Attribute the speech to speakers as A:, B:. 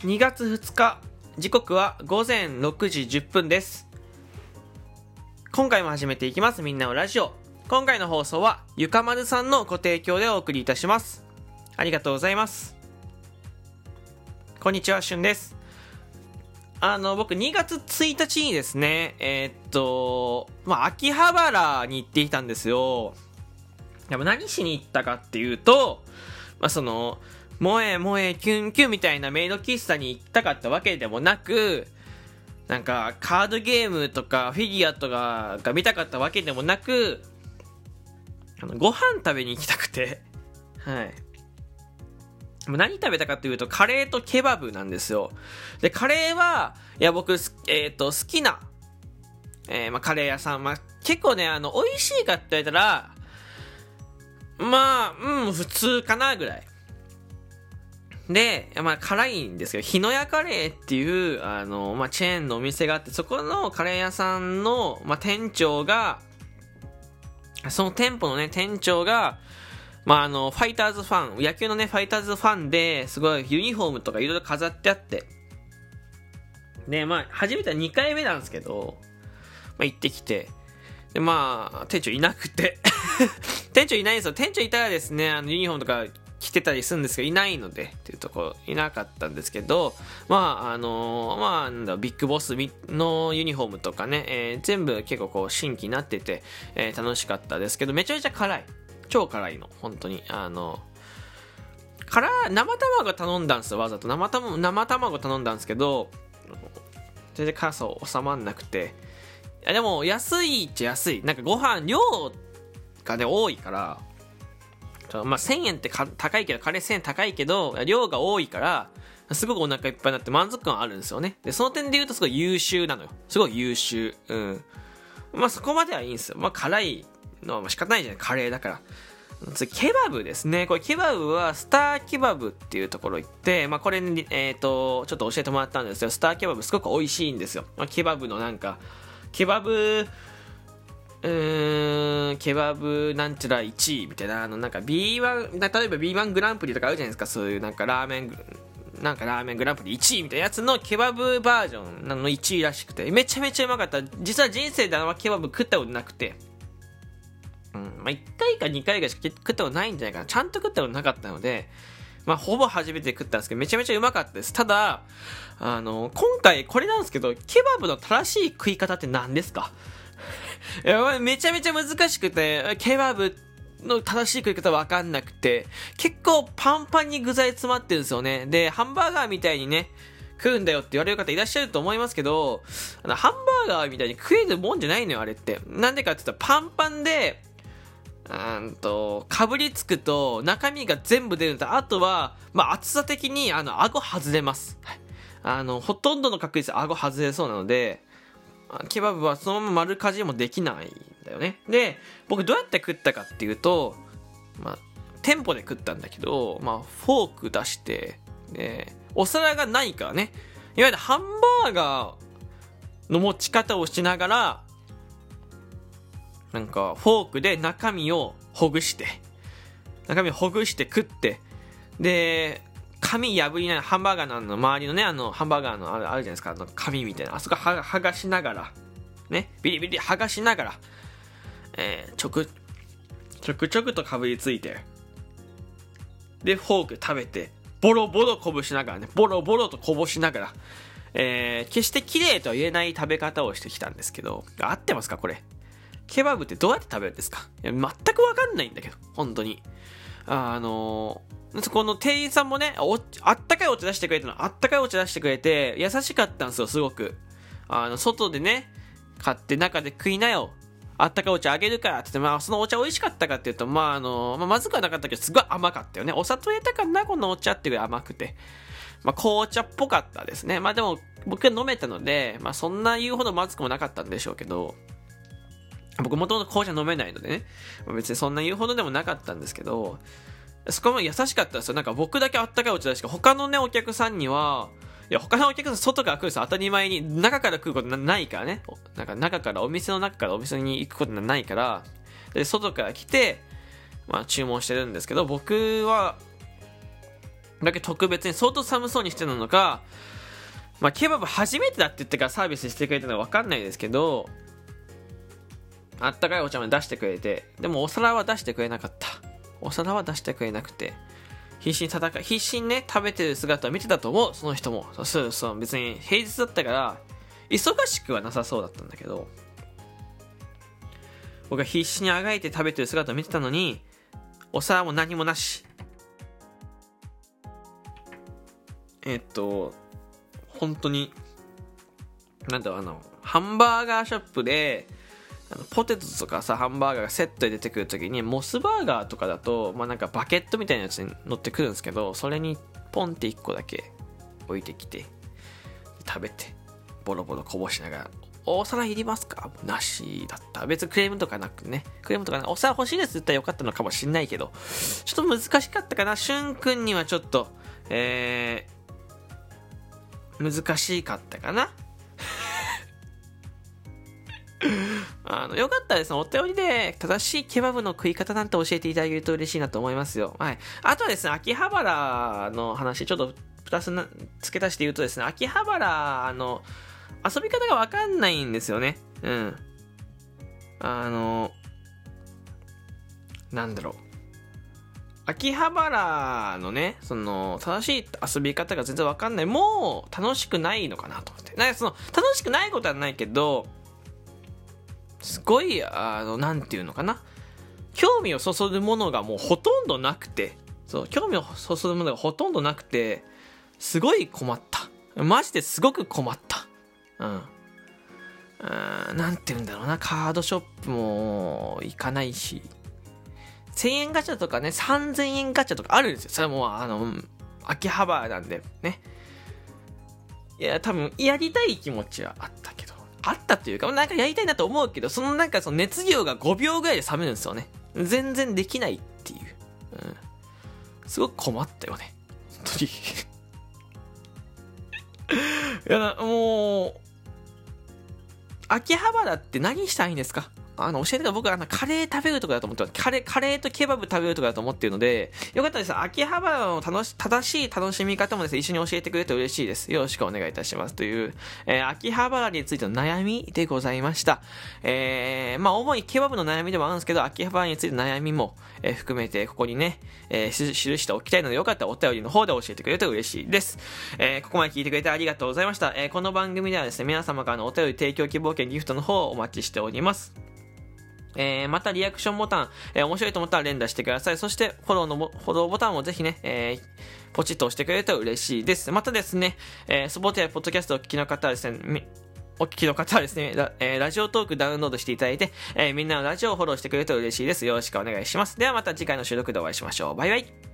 A: 2月2日時刻は午前6時10分です。今回も始めていきます。みんなのラジオ。今回の放送はゆかまるさんのご提供でお送りいたします。ありがとうございます。こんにちはしゅんです。あの僕2月1日にですねえー、っとまあ秋葉原に行っていたんですよ。でも何しに行ったかっていうとまあその萌え萌えキュンキュンみたいなメイド喫茶に行ったかったわけでもなく、なんかカードゲームとかフィギュアとかが見たかったわけでもなく、あのご飯食べに行きたくて、はい。何食べたかというと、カレーとケバブなんですよ。で、カレーは、いや、僕、えっ、ー、と、好きな、えー、まあ、カレー屋さん、まあ、結構ね、あの、美味しいかって言われたら、まあ、うん、普通かなぐらい。で、まあ、辛いんですけど、日野屋カレーっていう、あの、まあ、チェーンのお店があって、そこのカレー屋さんの、まあ、店長が、その店舗のね、店長が、まあ、あの、ファイターズファン、野球のね、ファイターズファンで、すごいユニフォームとかいろいろ飾ってあって、で、まあ、初めては2回目なんですけど、まあ、行ってきて、で、まあ、店長いなくて。店長いないんですよ。店長いたらですね、あの、ユニフォームとか来てたりするんですけど、いないので、っていうところ、いなかったんですけど、まあ、あのー、まあ、なんだビッグボスのユニフォームとかね、えー、全部結構こう、新規になってて、えー、楽しかったですけど、めちゃめちゃ辛い。超辛いの、本当に。あの、辛、生卵頼んだんですよ、わざと。生卵、生卵頼んだんですけど、全然辛さ収まんなくて。いや、でも、安いっちゃ安い。なんかご飯、量がね、多いから、まあ、1000円って高いけど、カレー1000円高いけど、量が多いから、すごくお腹いっぱいになって満足感あるんですよね。で、その点で言うとすごい優秀なのよ。すごい優秀。うん。まあそこまではいいんですよ。まあ辛いのは仕方ないじゃない。カレーだから。次、ケバブですね。これケバブはスターケバブっていうところ行って、まあこれに、えっ、ー、と、ちょっと教えてもらったんですよ。スターケバブすごく美味しいんですよ。まあ、ケバブのなんか、ケバブ、うーん、ケバブなんちゃら1位みたいな、あの、なんか B1、例えば B1 グランプリとかあるじゃないですか、そういうなんかラーメン、なんかラーメングランプリ1位みたいなやつのケバブバージョンの1位らしくて、めちゃめちゃうまかった。実は人生であんまケバブ食ったことなくて、うん、まあ1回か2回がしか食ったことないんじゃないかな。ちゃんと食ったことなかったので、まあ、ほぼ初めて食ったんですけど、めちゃめちゃうまかったです。ただ、あの、今回これなんですけど、ケバブの正しい食い方って何ですか？めちゃめちゃ難しくて、ケバブの正しい食い方わかんなくて、結構パンパンに具材詰まってるんですよね。で、ハンバーガーみたいにね、食うんだよって言われる方いらっしゃると思いますけど、あの、ハンバーガーみたいに食えるもんじゃないのよ、あれって。なんでかって言ったらパンパンで、うんと、かぶりつくと中身が全部出るんだ。あとは、まあ、厚さ的に、あの、顎外れます。はい。あの、ほとんどの確率顎外れそうなので、ケバブはそのまま丸かじりもできないんだよね。で、僕どうやって食ったかっていうと、まあ、店舗で食ったんだけど、まあ、フォーク出して、で、お皿がないからね、いわゆるハンバーガーの持ち方をしながら、なんか、フォークで中身をほぐして、中身をほぐして食って、で、紙破りなハンバーガーのあの周りのね、あの、ハンバーガーのあるじゃないですか、あの紙みたいな。あそこは剥がしながら、ね、ビリビリ剥がしながら、えー、ちょく、ちょくちょくとかぶりついて、で、フォーク食べて、ボロボロこぼしながらね、ボロボロとこぼしながら、えー、決して綺麗とは言えない食べ方をしてきたんですけど、合ってますかこれ？ケバブってどうやって食べるんですか？いや全くわかんないんだけど、本当に。あのこの店員さんもね、あったかいお茶出してくれたの。あったかいお茶出してくれて、優しかったんですよ、すごく。あの、外でね、買って中で食いなよ。あったかいお茶あげるからって言って、まあ、そのお茶美味しかったかっていうと、まあ、あの、まあ、まずくはなかったけど、すごい甘かったよね。お砂糖入れたかな、このお茶ってぐらい甘くて。まあ、紅茶っぽかったですね。まあ、でも、僕は飲めたので、まあ、そんな言うほどまずくもなかったんでしょうけど、僕もともと紅茶飲めないのでね、別にそんな言うほどでもなかったんですけど、そこも優しかったですよ。なんか僕だけあったかいお茶だしか、他のね、お客さんには、いや、他のお客さん外から来るんですよ。当たり前に。中から来ることないからね。なんか中から、お店の中からお店に行くことないから、で、外から来て、まあ注文してるんですけど、僕は、だけ特別に相当寒そうにしてたのか、まあ、ケバブ初めてだって言ってからサービスしてくれたのは分かんないですけど、あったかいお茶まで出してくれて、でもお皿は出してくれなかった。お皿は出してくれなくて、必死に戦い、必死にね、食べてる姿を見てたと思う、その人も。そうそう、別に平日だったから、忙しくはなさそうだったんだけど、僕は必死にあがいて食べてる姿を見てたのに、お皿も何もなし。えっと、本当に、なんだろう、あの、ハンバーガーショップで、ポテトとかさ、ハンバーガーがセットで出てくるときに、モスバーガーとかだと、まあなんかバケットみたいなやつに乗ってくるんですけど、それにポンって1個だけ置いてきて、食べて、ボロボロこぼしながら、お皿いりますか？なしだった。別にクレームとかなくね。クレームとかなお皿欲しいですって言ったらよかったのかもしんないけど、ちょっと難しかったかな。しゅんくんにはちょっと、えー、難しかったかな。あの、よかったらですね。お便りで正しいケバブの食い方なんて教えていただけると嬉しいなと思いますよ。はい。あとはですね、秋葉原の話、ちょっとプラスな付け足して言うとですね、秋葉原の遊び方がわかんないんですよね。うん。あの、なんだろう。秋葉原のね、その、正しい遊び方が全然わかんない。もう、楽しくないのかなと思って。なんかその、楽しくないことはないけど、すごい、あの、なんていうのかな。興味をそそるものがもうほとんどなくて、そう、興味をそそるものがほとんどなくて、すごい困った。マジですごく困った。うん。うん、なんて言うんだろうな、カードショップも行かないし、1000円ガチャとかね、3000円ガチャとかあるんですよ。それもあの、秋葉原なんでね。いや、多分、やりたい気持ちはあったけど。あったというか、なんかやりたいなと思うけど、そのなんかその熱量が5秒ぐらいで冷めるんですよね。全然できないっていう。うん。すごく困ったよね。本当に いや、もう、秋葉原って何したいんですか？あの、教えてく僕はあの、カレー食べるとかだと思ってます。カレー、カレーとケバブ食べるとかだと思ってるので、よかったです。秋葉原の楽し、正しい楽しみ方もですね、一緒に教えてくれて嬉しいです。よろしくお願いいたします。という、えー、秋葉原についての悩みでございました。えー、まあ、主にケバブの悩みでもあるんですけど、秋葉原についての悩みも、えー、含めて、ここにね、えー、記しておきたいので、よかったらお便りの方で教えてくれると嬉しいです。えー、ここまで聞いてくれてありがとうございました。えー、この番組ではですね、皆様からのお便り提供希望券ギフトの方をお待ちしております。えー、またリアクションボタン、えー、面白いと思ったら連打してください。そしてフォローのフォローボタンもぜひね、えー、ポチッと押してくれると嬉しいです。またですね、えー、スポーティアポッドキャストをお聞きの方はですね、お聞きの方はですねラ、えー、ラジオトークダウンロードしていただいて、えー、みんなのラジオをフォローしてくれると嬉しいです。よろしくお願いします。ではまた次回の収録でお会いしましょう。バイバイ。